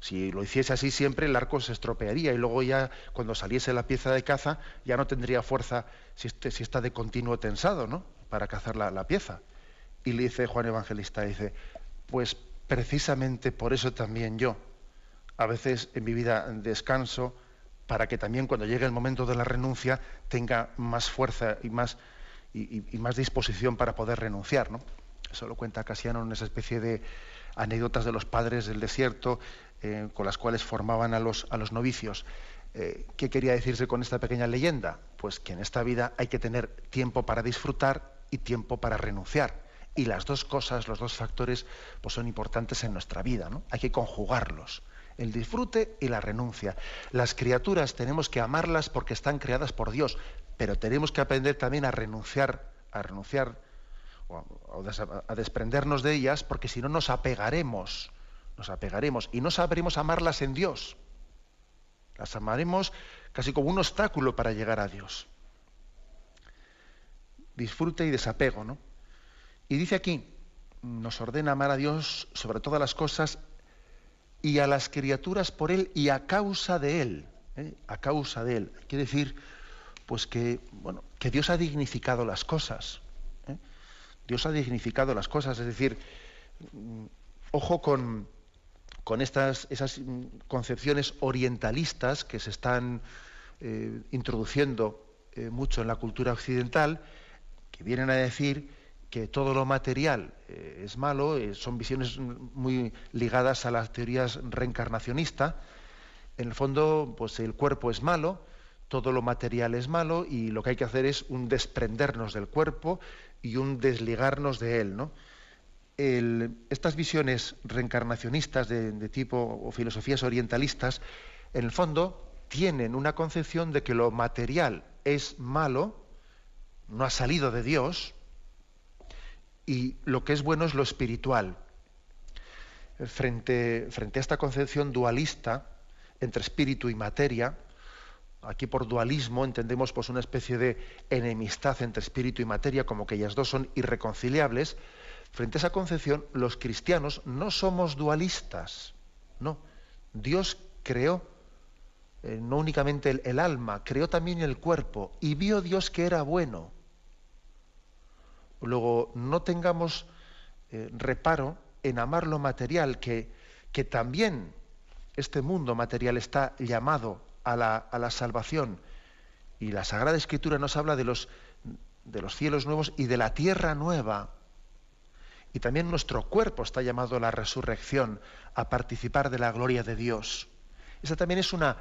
Speaker 2: Si lo hiciese así siempre, el arco se estropearía y luego ya cuando saliese la pieza de caza ya no tendría fuerza si, este, está de continuo tensado, ¿no? Para cazar la, la pieza. Y le dice Juan Evangelista, dice, pues precisamente por eso también yo, a veces en mi vida descanso, para que también cuando llegue el momento de la renuncia tenga más fuerza y más, disposición para poder renunciar. ¿no? Eso lo cuenta Casiano en esa especie de anécdotas de los padres del desierto eh, con las cuales formaban a los, a los novicios. Eh, ¿Qué quería decirse con esta pequeña leyenda? Pues que en esta vida hay que tener tiempo para disfrutar y tiempo para renunciar. Y las dos cosas, los dos factores, pues son importantes en nuestra vida, ¿no? Hay que conjugarlos. El disfrute y la renuncia. Las criaturas tenemos que amarlas porque están creadas por Dios, pero tenemos que aprender también a renunciar, a renunciar o a desprendernos de ellas, porque si no nos apegaremos, nos apegaremos y no sabremos amarlas en Dios. Las amaremos casi como un obstáculo para llegar a Dios. Disfrute y desapego, ¿no? Y dice aquí, nos ordena amar a Dios sobre todas las cosas y a las criaturas por Él y a causa de Él. ¿eh? A causa de Él. Quiere decir, pues que, bueno, que Dios ha dignificado las cosas. ¿eh? Dios ha dignificado las cosas. Es decir, mm, ojo con, con estas, esas mm, concepciones orientalistas que se están eh, introduciendo mucho en la cultura occidental, que vienen a decir que todo lo material eh, es malo, son visiones muy ligadas a las teorías reencarnacionistas. En el fondo, pues el cuerpo es malo, todo lo material es malo y lo que hay que hacer es un desprendernos del cuerpo y un desligarnos de él, ¿no? estas visiones reencarnacionistas de, tipo o filosofías orientalistas, en el fondo tienen una concepción de que lo material es malo, no ha salido de Dios, y lo que es bueno es lo espiritual. Frente, a esta concepción dualista entre espíritu y materia, aquí por dualismo entendemos pues, una especie de enemistad entre espíritu y materia, como que ellas dos son irreconciliables, Frente a esa concepción, los cristianos no somos dualistas. No. Dios creó eh, no únicamente el, alma, creó también el cuerpo y vio Dios que era bueno. Luego, no tengamos eh, reparo en amar lo material, que, también este mundo material está llamado a la, salvación. Y la Sagrada Escritura nos habla de los, de los cielos nuevos y de la tierra nueva. Y también nuestro cuerpo está llamado a la resurrección, a participar de la gloria de Dios. Esa también es una,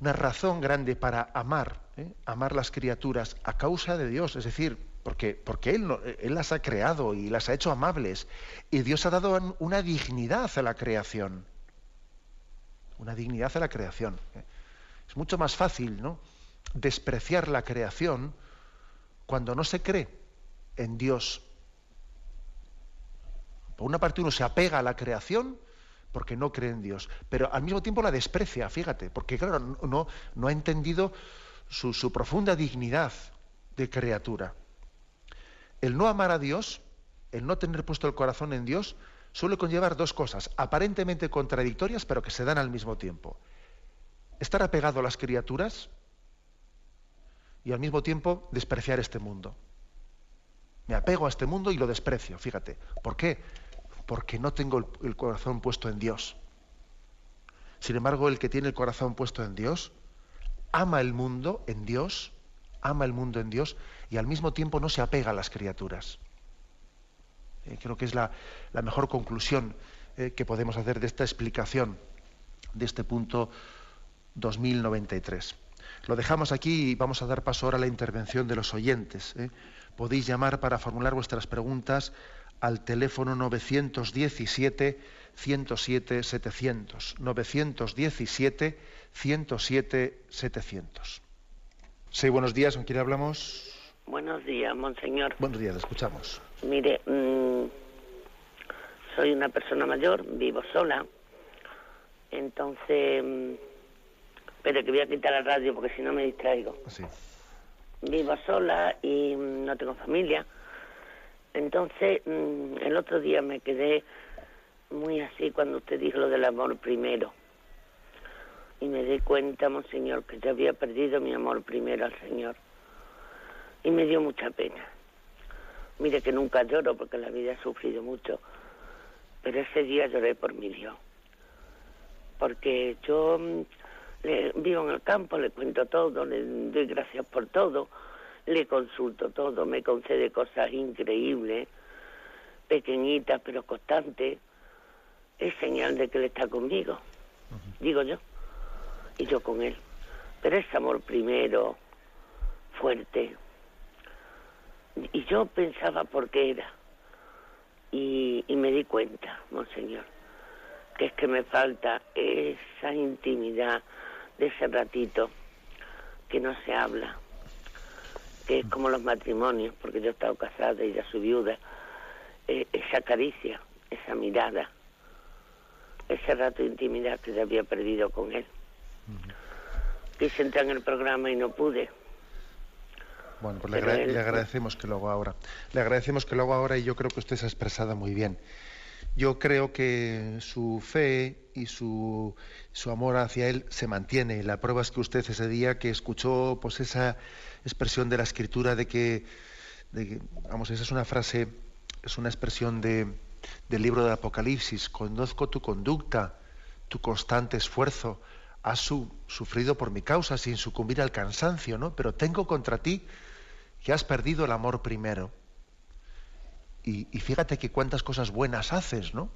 Speaker 2: una razón grande para amar, ¿eh? amar las criaturas a causa de Dios, es decir, porque, él, las ha creado y las ha hecho amables. Y Dios ha dado una dignidad a la creación. Una dignidad a la creación. ¿eh? Es mucho más fácil ¿no? despreciar la creación cuando no se cree en Dios por una parte uno se apega a la creación porque no cree en Dios, pero al mismo tiempo la desprecia, fíjate, porque claro, no, no ha entendido su, su profunda dignidad de criatura. El no amar a Dios, el no tener puesto el corazón en Dios, suele conllevar dos cosas, aparentemente contradictorias, pero que se dan al mismo tiempo. Estar apegado a las criaturas y al mismo tiempo despreciar este mundo. Me apego a este mundo y lo desprecio, fíjate. ¿Por qué? porque no tengo el, corazón puesto en Dios. Sin embargo, el que tiene el corazón puesto en Dios, ama el mundo en Dios, ama el mundo en Dios y al mismo tiempo no se apega a las criaturas. Eh, creo que es la, mejor conclusión eh, que podemos hacer de esta explicación de este punto 2093. Lo dejamos aquí y vamos a dar paso ahora a la intervención de los oyentes. Eh. Podéis llamar para formular vuestras preguntas al teléfono 917 107 700. 917 107 700. Sí, buenos días, ¿con quién hablamos?
Speaker 3: Buenos días, monseñor.
Speaker 2: Buenos días, escuchamos.
Speaker 3: Mire, mm, soy una persona mayor, vivo sola, entonces, mm, pero que voy a quitar la radio porque si no me distraigo.
Speaker 2: Sí.
Speaker 3: Vivo sola y mm, no tengo familia entonces, mm, el otro día me quedé muy así cuando usted dijo lo del amor primero. Y me di cuenta, monseñor, que yo había perdido mi amor primero al Señor. Y me dio mucha pena. Mire que nunca lloro porque la vida ha sufrido mucho. Pero ese día lloré por mi Dios. Porque yo mm, le, vivo en el campo, le cuento todo, le doy gracias por todo le consulto todo, me concede cosas increíbles, pequeñitas pero constantes. Es señal de que él está conmigo, digo yo, y yo con él. Pero es amor primero, fuerte. Y yo pensaba por qué era. Y, y me di cuenta, monseñor, que es que me falta esa intimidad de ese ratito que no se habla que es como los matrimonios, porque yo he estado casada y ya soy viuda, eh, esa caricia, esa mirada, ese rato de intimidad que ya había perdido con él. Quise entrar en el programa y no pude.
Speaker 2: Bueno, pues le, agradecemos que lo haga ahora. Le agradecemos que lo haga ahora y yo creo que usted se ha expresado muy bien. Yo creo que su fe y su, su amor hacia él se mantiene. La prueba es que usted ese día que escuchó pues esa expresión de la escritura de que, vamos, esa es una frase, es una expresión de, del libro del Apocalipsis, conozco tu conducta, tu constante esfuerzo, has sufrido por mi causa sin sucumbir al cansancio, ¿no? Pero tengo contra ti que has perdido el amor primero. Y, fíjate que cuántas cosas buenas haces, ¿no?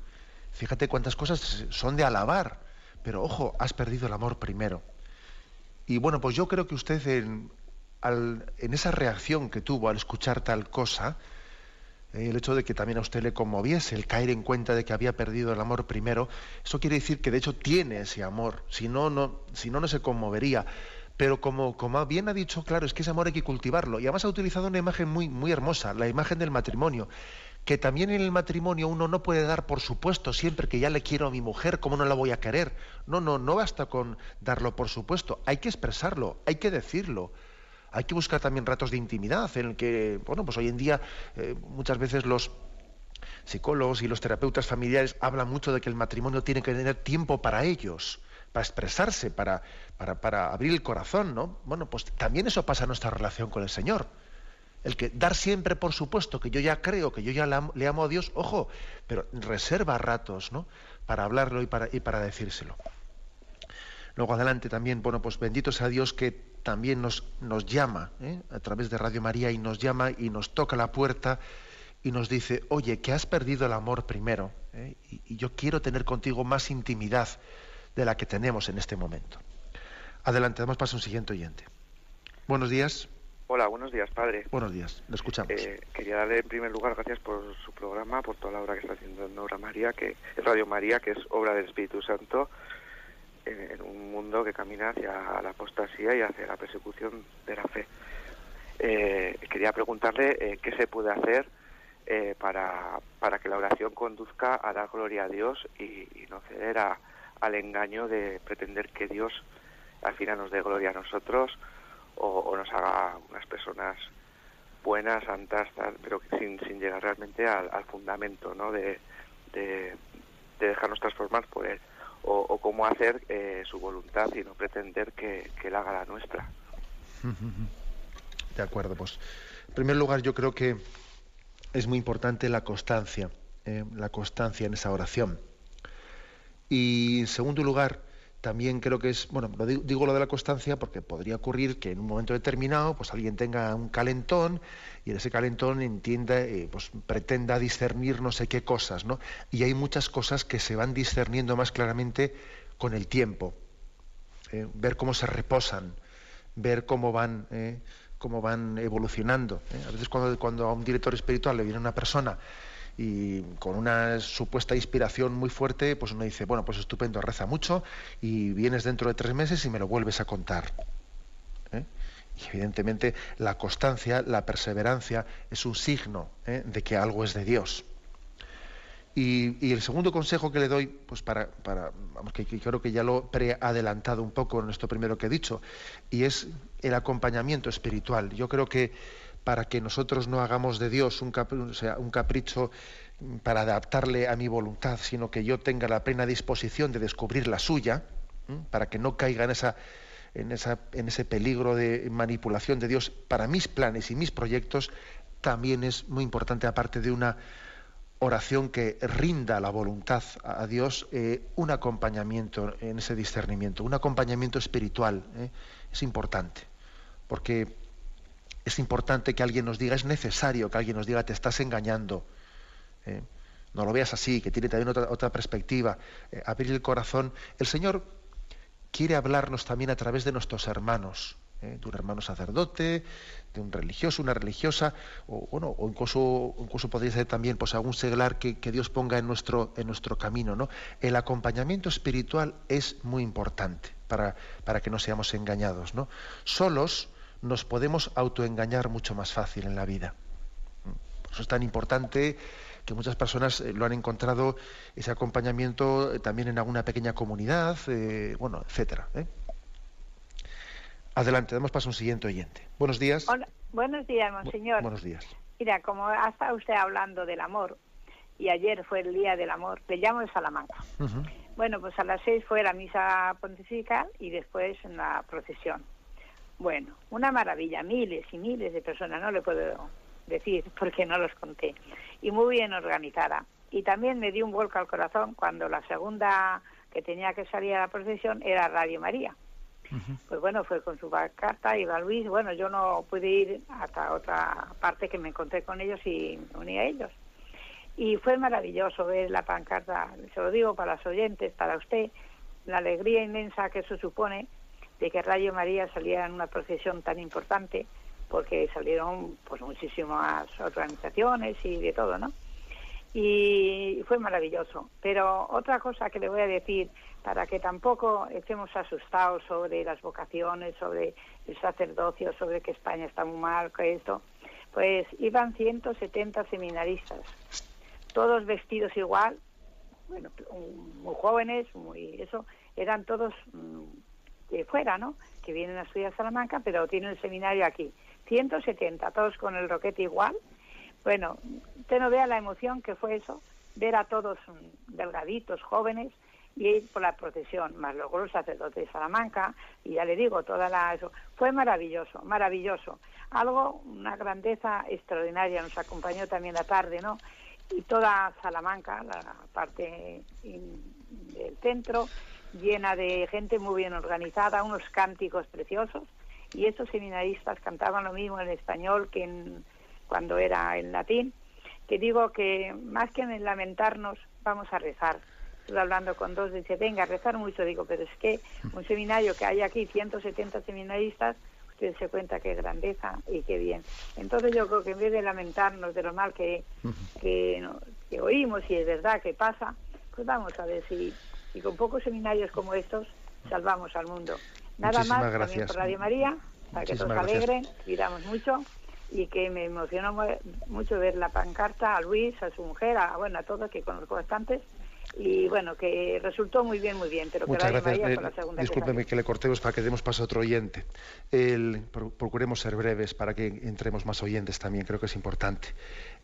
Speaker 2: Fíjate cuántas cosas son de alabar, pero ojo, has perdido el amor primero. Y bueno, pues yo creo que usted en, en esa reacción que tuvo al escuchar tal cosa, eh, el hecho de que también a usted le conmoviese el caer en cuenta de que había perdido el amor primero, eso quiere decir que de hecho tiene ese amor, si no, no, si no, no se conmovería. Pero como, bien ha dicho, claro, es que ese amor hay que cultivarlo. Y además ha utilizado una imagen muy, muy hermosa, la imagen del matrimonio que también en el matrimonio uno no puede dar por supuesto siempre que ya le quiero a mi mujer, ¿cómo no la voy a querer? No, no, no basta con darlo por supuesto, hay que expresarlo, hay que decirlo. Hay que buscar también ratos de intimidad en el que, bueno, pues hoy en día eh, muchas veces los psicólogos y los terapeutas familiares hablan mucho de que el matrimonio tiene que tener tiempo para ellos, para expresarse, para, para, abrir el corazón, ¿no? Bueno, pues también eso pasa en nuestra relación con el Señor el que dar siempre por supuesto que yo ya creo, que yo ya le amo a Dios, ojo, pero reserva ratos, ¿no? Para hablarlo y para, y para decírselo. Luego adelante también, bueno, pues bendito sea Dios que también nos, nos llama ¿eh? a través de Radio María y nos llama y nos toca la puerta y nos dice, oye, que has perdido el amor primero ¿eh? y yo quiero tener contigo más intimidad de la que tenemos en este momento. Adelante, damos paso a un siguiente oyente. Buenos días.
Speaker 4: Hola, buenos días, padre.
Speaker 2: Buenos días, le escuchamos.
Speaker 4: Eh, quería darle en primer lugar gracias por su programa, por toda la obra que está haciendo en Obra María, que es Radio María, que es obra del Espíritu Santo en, un mundo que camina hacia la apostasía y hacia la persecución de la fe. Eh, quería preguntarle eh, qué se puede hacer para, para que la oración conduzca a dar gloria a Dios y, no ceder al engaño de pretender que Dios al final nos dé gloria a nosotros o, nos haga unas personas buenas, santas, pero sin, sin llegar realmente al, fundamento ¿no? de, de, dejarnos transformar por Él, o, cómo hacer eh, su voluntad y no pretender que, que Él haga la nuestra.
Speaker 2: De acuerdo, pues en primer lugar yo creo que es muy importante la constancia, eh, la constancia en esa oración. Y en segundo lugar, también creo que es, bueno, digo, lo de la constancia porque podría ocurrir que en un momento determinado pues alguien tenga un calentón y en ese calentón entienda, eh, pues pretenda discernir no sé qué cosas, ¿no? Y hay muchas cosas que se van discerniendo más claramente con el tiempo. Eh, ver cómo se reposan, ver cómo van, eh, cómo van evolucionando. A veces cuando, cuando a un director espiritual le viene una persona y con una supuesta inspiración muy fuerte, pues uno dice, bueno, pues estupendo, reza mucho y vienes dentro de tres meses y me lo vuelves a contar. ¿eh? Y evidentemente la constancia, la perseverancia es un signo ¿eh? de que algo es de Dios. Y, el segundo consejo que le doy, pues para, para vamos, que, creo que ya lo he preadelantado un poco en esto primero que he dicho, y es el acompañamiento espiritual. Yo creo que para que nosotros no hagamos de Dios un, capricho para adaptarle a mi voluntad, sino que yo tenga la plena disposición de descubrir la suya, para que no caiga en, esa, en, esa, en ese peligro de manipulación de Dios para mis planes y mis proyectos, también es muy importante, aparte de una oración que rinda la voluntad a Dios, eh, un acompañamiento en ese discernimiento, un acompañamiento espiritual. ¿eh? Es importante, porque es importante que alguien nos diga, es necesario que alguien nos diga, te estás engañando. ¿eh? no lo veas así, que tiene también otra, perspectiva. Eh, abrir el corazón. El Señor quiere hablarnos también a través de nuestros hermanos, ¿eh? de un hermano sacerdote, de un religioso, una religiosa, o, bueno, o incluso, incluso podría ser también pues, algún seglar que, Dios ponga en nuestro, en nuestro camino. ¿no? El acompañamiento espiritual es muy importante para, para que no seamos engañados. ¿no? Solos nos podemos autoengañar mucho más fácil en la vida. Por eso es tan importante que muchas personas eh, lo han encontrado ese acompañamiento eh, también en alguna pequeña comunidad, eh, bueno, etcétera. Adelante, damos paso a un siguiente oyente. Buenos días.
Speaker 5: Hola. Buenos días, monseñor.
Speaker 2: buenos días.
Speaker 5: Mira, como ha estado usted hablando del amor, y ayer fue el Día del Amor, le llamo de Salamanca. Bueno, pues a las seis fue la misa pontifical y después la procesión. Bueno, una maravilla, miles y miles de personas, no le puedo decir porque no los conté, y muy bien organizada. Y también me dio un vuelco al corazón cuando la segunda que tenía que salir a la procesión era Radio María. Pues bueno, fue con su carta, iba Luis, bueno, yo no pude ir hasta otra parte que me encontré con ellos y me uní a ellos. Y fue maravilloso ver la pancarta, se lo digo para los oyentes, para usted, la alegría inmensa que eso supone de que Radio María saliera en una procesión tan importante, porque salieron pues muchísimas organizaciones y de todo, ¿no? Y fue maravilloso. Pero otra cosa que le voy a decir, para que tampoco estemos asustados sobre las vocaciones, sobre el sacerdocio, sobre que España está muy mal, que esto, pues iban 170 seminaristas, todos vestidos igual, bueno, muy jóvenes, muy eso, eran todos mm, de fuera, ¿no? Que vienen a estudiar Salamanca, pero tienen el seminario aquí. 170, todos con el roquete igual. Bueno, usted no vea la emoción que fue eso, ver a todos delgaditos, jóvenes, y ir por la procesión, más luego los sacerdotes de Salamanca, y ya le digo, toda la eso. Fue maravilloso, maravilloso. Algo, una grandeza extraordinaria, nos acompañó también la tarde, ¿no? Y toda Salamanca, la parte del centro, llena de gente muy bien organizada, unos cánticos preciosos, y estos seminaristas cantaban lo mismo en español que en, cuando era en latín, que digo que más que en lamentarnos, vamos a rezar. Estuve hablando con dos, dice, venga, rezar mucho, digo, pero es que un seminario que hay aquí, 170 seminaristas, usted se cuenta qué grandeza y qué bien. Entonces yo creo que en vez de lamentarnos de lo mal que, que, que oímos y es verdad que pasa, pues vamos a ver si y con pocos seminarios como estos salvamos al mundo. Nada más, también por Radio María, para que todos alegren, cuidamos mucho y que me emocionó mucho ver la pancarta a Luis, a su mujer, a, bueno, a todos que conozco bastantes y bueno, que resultó muy bien, muy bien, pero que Radio María
Speaker 2: la segunda Discúlpeme que, le cortemos para que demos paso a otro oyente. procuremos ser breves para que entremos más oyentes también, creo que es importante.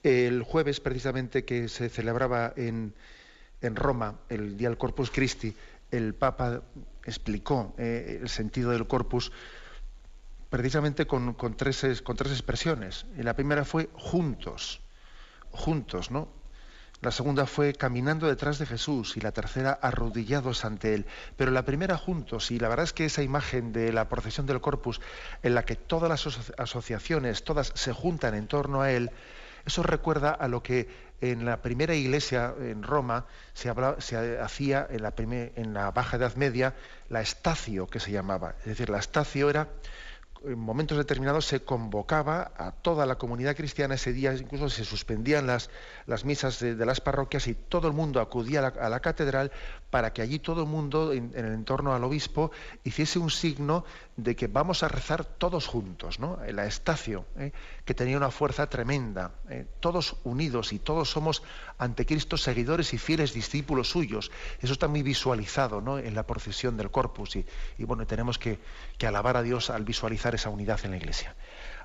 Speaker 2: El jueves, precisamente, que se celebraba en, en Roma, el día del Corpus Christi, el Papa explicó eh, el sentido del corpus precisamente con, tres, con tres expresiones. Y la primera fue juntos, juntos, ¿no? La segunda fue caminando detrás de Jesús y la tercera arrodillados ante Él. Pero la primera juntos, y la verdad es que esa imagen de la procesión del corpus, en la que todas las asociaciones, todas se juntan en torno a Él, eso recuerda a lo que en la primera iglesia en Roma se, hacía en la, Baja Edad Media la estacio que se llamaba. Es decir, la estacio era en momentos determinados se convocaba a toda la comunidad cristiana ese día, incluso se suspendían las misas de, las parroquias y todo el mundo acudía a la, catedral para que allí todo el mundo, en, el entorno al obispo, hiciese un signo de que vamos a rezar todos juntos, ¿no? La estacio, ¿eh? que tenía una fuerza tremenda, ¿eh? todos unidos y todos somos ante Cristo seguidores y fieles discípulos suyos. Eso está muy visualizado ¿no? en la procesión del corpus y, bueno, tenemos que alabar a Dios al visualizar esa unidad en la Iglesia.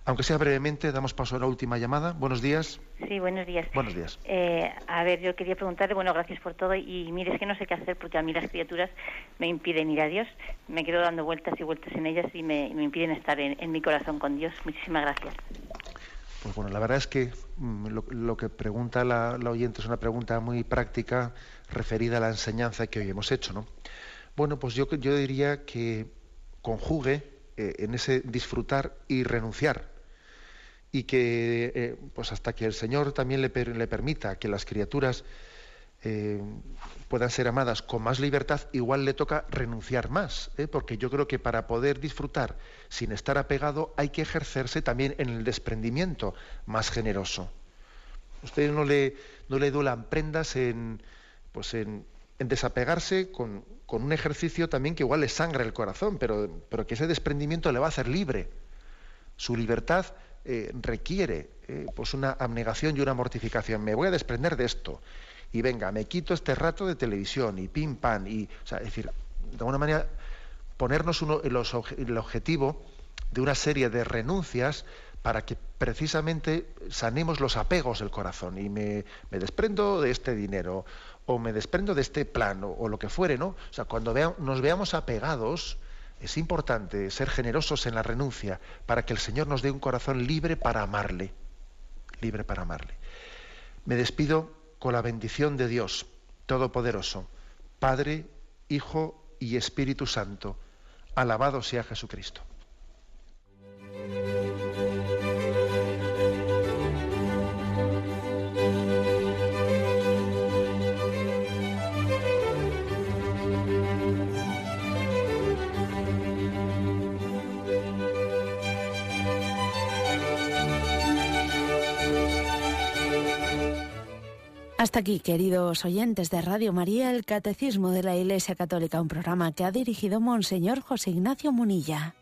Speaker 2: Aunque sea brevemente, damos paso a la última llamada. Buenos días.
Speaker 6: Sí, buenos días.
Speaker 2: Buenos días.
Speaker 6: Eh, a ver, yo quería preguntarle, bueno, gracias por todo. Y mire, es que no sé qué hacer porque a mí las criaturas me impiden ir a Dios. Me quedo dando vueltas y vueltas en ellas y me, impiden estar en, mi corazón con Dios. Muchísimas gracias.
Speaker 2: Pues bueno, la verdad es que mm, lo, que pregunta la, oyente es una pregunta muy práctica referida a la enseñanza que hoy hemos hecho, ¿no? Bueno, pues yo, yo diría que conjugue eh, en ese disfrutar y renunciar y que eh, pues hasta que el Señor también le, le permita que las criaturas eh, puedan ser amadas con más libertad, igual le toca renunciar más, ¿eh? porque yo creo que para poder disfrutar sin estar apegado hay que ejercerse también en el desprendimiento más generoso. Ustedes no le, no le duelan prendas en, pues en, desapegarse con, con, un ejercicio también que igual le sangra el corazón, pero, pero que ese desprendimiento le va a hacer libre. Su libertad eh, requiere eh, pues una abnegación y una mortificación. Me voy a desprender de esto. Y venga, me quito este rato de televisión y pim pam. Y, o sea, es decir, de alguna manera, ponernos uno, el objetivo de una serie de renuncias para que precisamente sanemos los apegos del corazón. Y me, desprendo de este dinero, o me desprendo de este plan, o, lo que fuere, ¿no? O sea, cuando nos veamos apegados, es importante ser generosos en la renuncia para que el Señor nos dé un corazón libre para amarle. Libre para amarle. Me despido con la bendición de Dios Todopoderoso, Padre, Hijo y Espíritu Santo. Alabado sea Jesucristo.
Speaker 1: Hasta aquí, queridos oyentes de Radio María, el Catecismo de la Iglesia Católica, un programa que ha dirigido Monseñor José Ignacio Munilla.